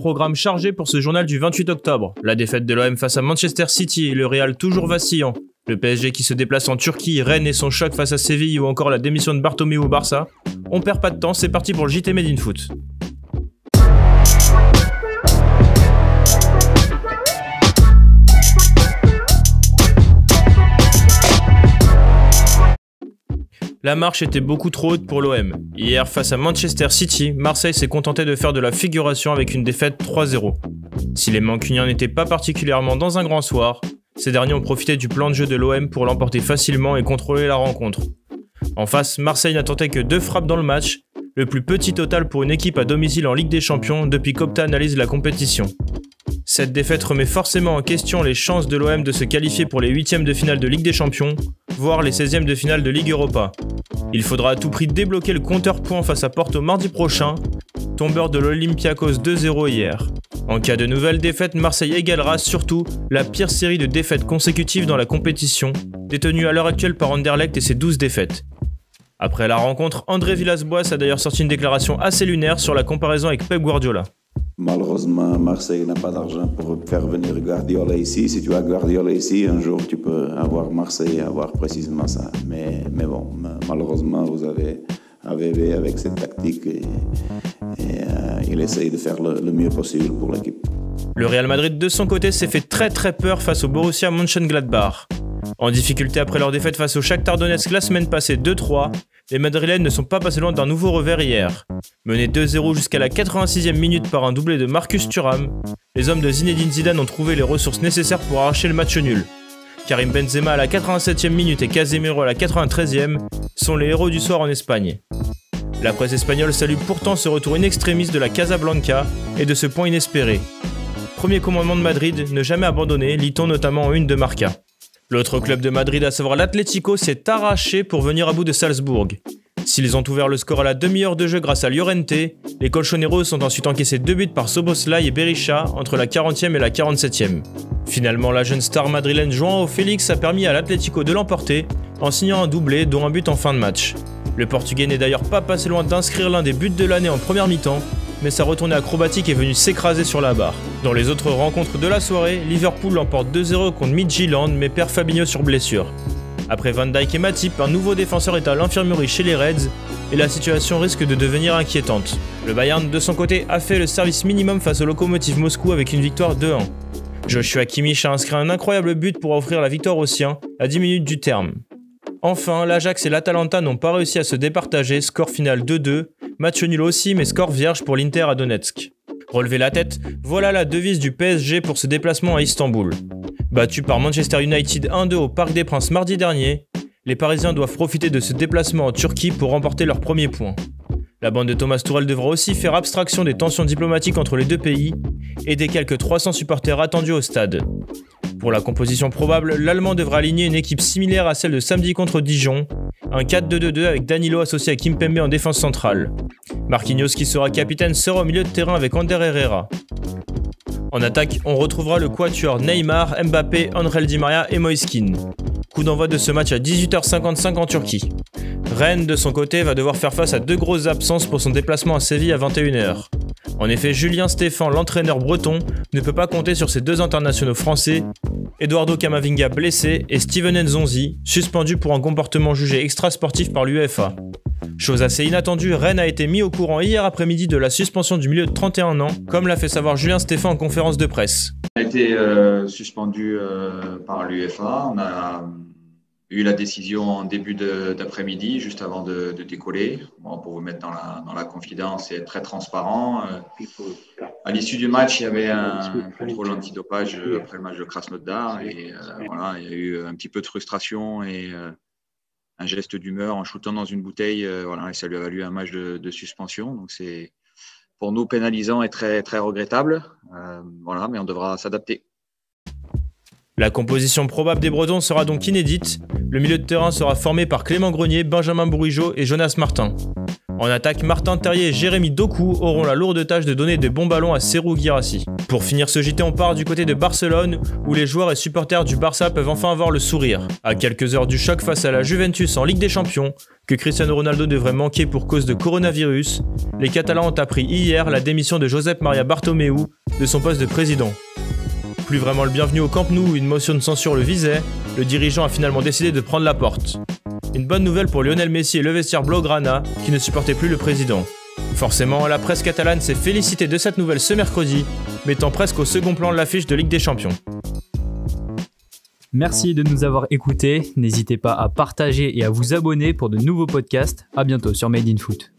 programme chargé pour ce journal du 28 octobre. La défaite de l'OM face à Manchester City, le Real toujours vacillant, le PSG qui se déplace en Turquie, Rennes et son choc face à Séville ou encore la démission de Bartomeu au Barça. On perd pas de temps, c'est parti pour le JT Made in Foot. La marche était beaucoup trop haute pour l'OM. Hier, face à Manchester City, Marseille s'est contenté de faire de la figuration avec une défaite 3-0. Si les Mancuniens n'étaient pas particulièrement dans un grand soir, ces derniers ont profité du plan de jeu de l'OM pour l'emporter facilement et contrôler la rencontre. En face, Marseille n'a tenté que deux frappes dans le match, le plus petit total pour une équipe à domicile en Ligue des Champions depuis qu'Opta analyse la compétition. Cette défaite remet forcément en question les chances de l'OM de se qualifier pour les huitièmes de finale de Ligue des Champions, voire les 16e de finale de Ligue Europa. Il faudra à tout prix débloquer le compteur point face à Porto mardi prochain, tombeur de l'Olympiakos 2-0 hier. En cas de nouvelle défaite, Marseille égalera surtout la pire série de défaites consécutives dans la compétition, détenue à l'heure actuelle par Anderlecht et ses 12 défaites. Après la rencontre, André Villas-Boas a d'ailleurs sorti une déclaration assez lunaire sur la comparaison avec Pep Guardiola. Malheureusement, Marseille n'a pas d'argent pour faire venir Guardiola ici. Si tu as Guardiola ici, un jour tu peux avoir Marseille avoir précisément ça. Mais, mais bon, malheureusement, vous avez AVV avec cette tactique et, euh, il essaye de faire le, le mieux possible pour l'équipe. Le Real Madrid, de son côté, s'est fait très très peur face au Borussia Mönchengladbach. En difficulté après leur défaite face au Shakhtar Donetsk la semaine passée 2-3, les Madrilènes ne sont pas passés loin d'un nouveau revers hier. Menés 2-0 jusqu'à la 86e minute par un doublé de Marcus Thuram, les hommes de Zinedine Zidane ont trouvé les ressources nécessaires pour arracher le match nul. Karim Benzema à la 87e minute et Casemiro à la 93e sont les héros du soir en Espagne. La presse espagnole salue pourtant ce retour in de la Casablanca et de ce point inespéré. Premier commandement de Madrid, ne jamais abandonner, lit-on notamment en une de Marca. L'autre club de Madrid, à savoir l'Atlético, s'est arraché pour venir à bout de Salzbourg. S'ils ont ouvert le score à la demi-heure de jeu grâce à Llorente, les Colchoneros sont ensuite encaissés deux buts par Soboslai et Berisha entre la 40e et la 47e. Finalement, la jeune star madrilène João Félix a permis à l'Atlético de l'emporter en signant un doublé dont un but en fin de match. Le Portugais n'est d'ailleurs pas passé loin d'inscrire l'un des buts de l'année en première mi-temps, mais sa retournée acrobatique est venue s'écraser sur la barre. Dans les autres rencontres de la soirée, Liverpool l'emporte 2-0 contre Midtjylland mais perd Fabinho sur blessure. Après Van Dijk et Matip, un nouveau défenseur est à l'infirmerie chez les Reds et la situation risque de devenir inquiétante. Le Bayern, de son côté, a fait le service minimum face au Lokomotiv Moscou avec une victoire 2-1. Joshua Kimmich a inscrit un incroyable but pour offrir la victoire aux siens à 10 minutes du terme. Enfin, l'Ajax et l'Atalanta n'ont pas réussi à se départager, score final 2-2, match nul aussi mais score vierge pour l'Inter à Donetsk. Relever la tête, voilà la devise du PSG pour ce déplacement à Istanbul. Battu par Manchester United 1-2 au Parc des Princes mardi dernier, les Parisiens doivent profiter de ce déplacement en Turquie pour remporter leur premier point. La bande de Thomas Tourel devra aussi faire abstraction des tensions diplomatiques entre les deux pays et des quelques 300 supporters attendus au stade. Pour la composition probable, l'Allemand devra aligner une équipe similaire à celle de samedi contre Dijon, un 4-2-2-2 avec Danilo associé à Kimpembe en défense centrale. Marquinhos qui sera capitaine sera au milieu de terrain avec Ander Herrera. En attaque, on retrouvera le quatuor Neymar, Mbappé, Angel Di Maria et Moiskin. Coup d'envoi de ce match à 18h55 en Turquie. Rennes, de son côté, va devoir faire face à deux grosses absences pour son déplacement à Séville à 21h. En effet, Julien Stéphan, l'entraîneur breton, ne peut pas compter sur ses deux internationaux français, Eduardo Camavinga blessé et Steven Nzonzi, suspendu pour un comportement jugé extra-sportif par l'UEFA. Chose assez inattendue, Rennes a été mis au courant hier après-midi de la suspension du milieu de 31 ans, comme l'a fait savoir Julien Stéphan en conférence de presse. Il a été euh, suspendu euh, par l'UEFA. On a eu la décision en début d'après-midi, juste avant de, décoller. pour vous mettre dans la, dans confidence et être très transparent. Euh, à l'issue du match, il y avait un contrôle antidopage après le match de Krasnodar. Et euh, voilà, il y a eu un petit peu de frustration et euh, un geste d'humeur en shootant dans une bouteille. voilà, et ça lui a valu un match de, suspension. Donc c'est pour nous pénalisant et très, très regrettable. voilà, mais on devra s'adapter. La composition probable des Bretons sera donc inédite. Le milieu de terrain sera formé par Clément Grenier, Benjamin Bourigeau et Jonas Martin. En attaque, Martin Terrier et Jérémy Doku auront la lourde tâche de donner des bons ballons à Serou Girassi. Pour finir ce JT, on part du côté de Barcelone, où les joueurs et supporters du Barça peuvent enfin avoir le sourire. À quelques heures du choc face à la Juventus en Ligue des Champions, que Cristiano Ronaldo devrait manquer pour cause de coronavirus, les Catalans ont appris hier la démission de Josep Maria Bartomeu de son poste de président. Plus vraiment le bienvenu au Camp Nou une motion de censure le visait, le dirigeant a finalement décidé de prendre la porte. Une bonne nouvelle pour Lionel Messi et le vestiaire Blaugrana qui ne supportaient plus le président. Forcément, la presse catalane s'est félicitée de cette nouvelle ce mercredi, mettant presque au second plan l'affiche de Ligue des Champions. Merci de nous avoir écoutés. N'hésitez pas à partager et à vous abonner pour de nouveaux podcasts. À bientôt sur Made in Foot.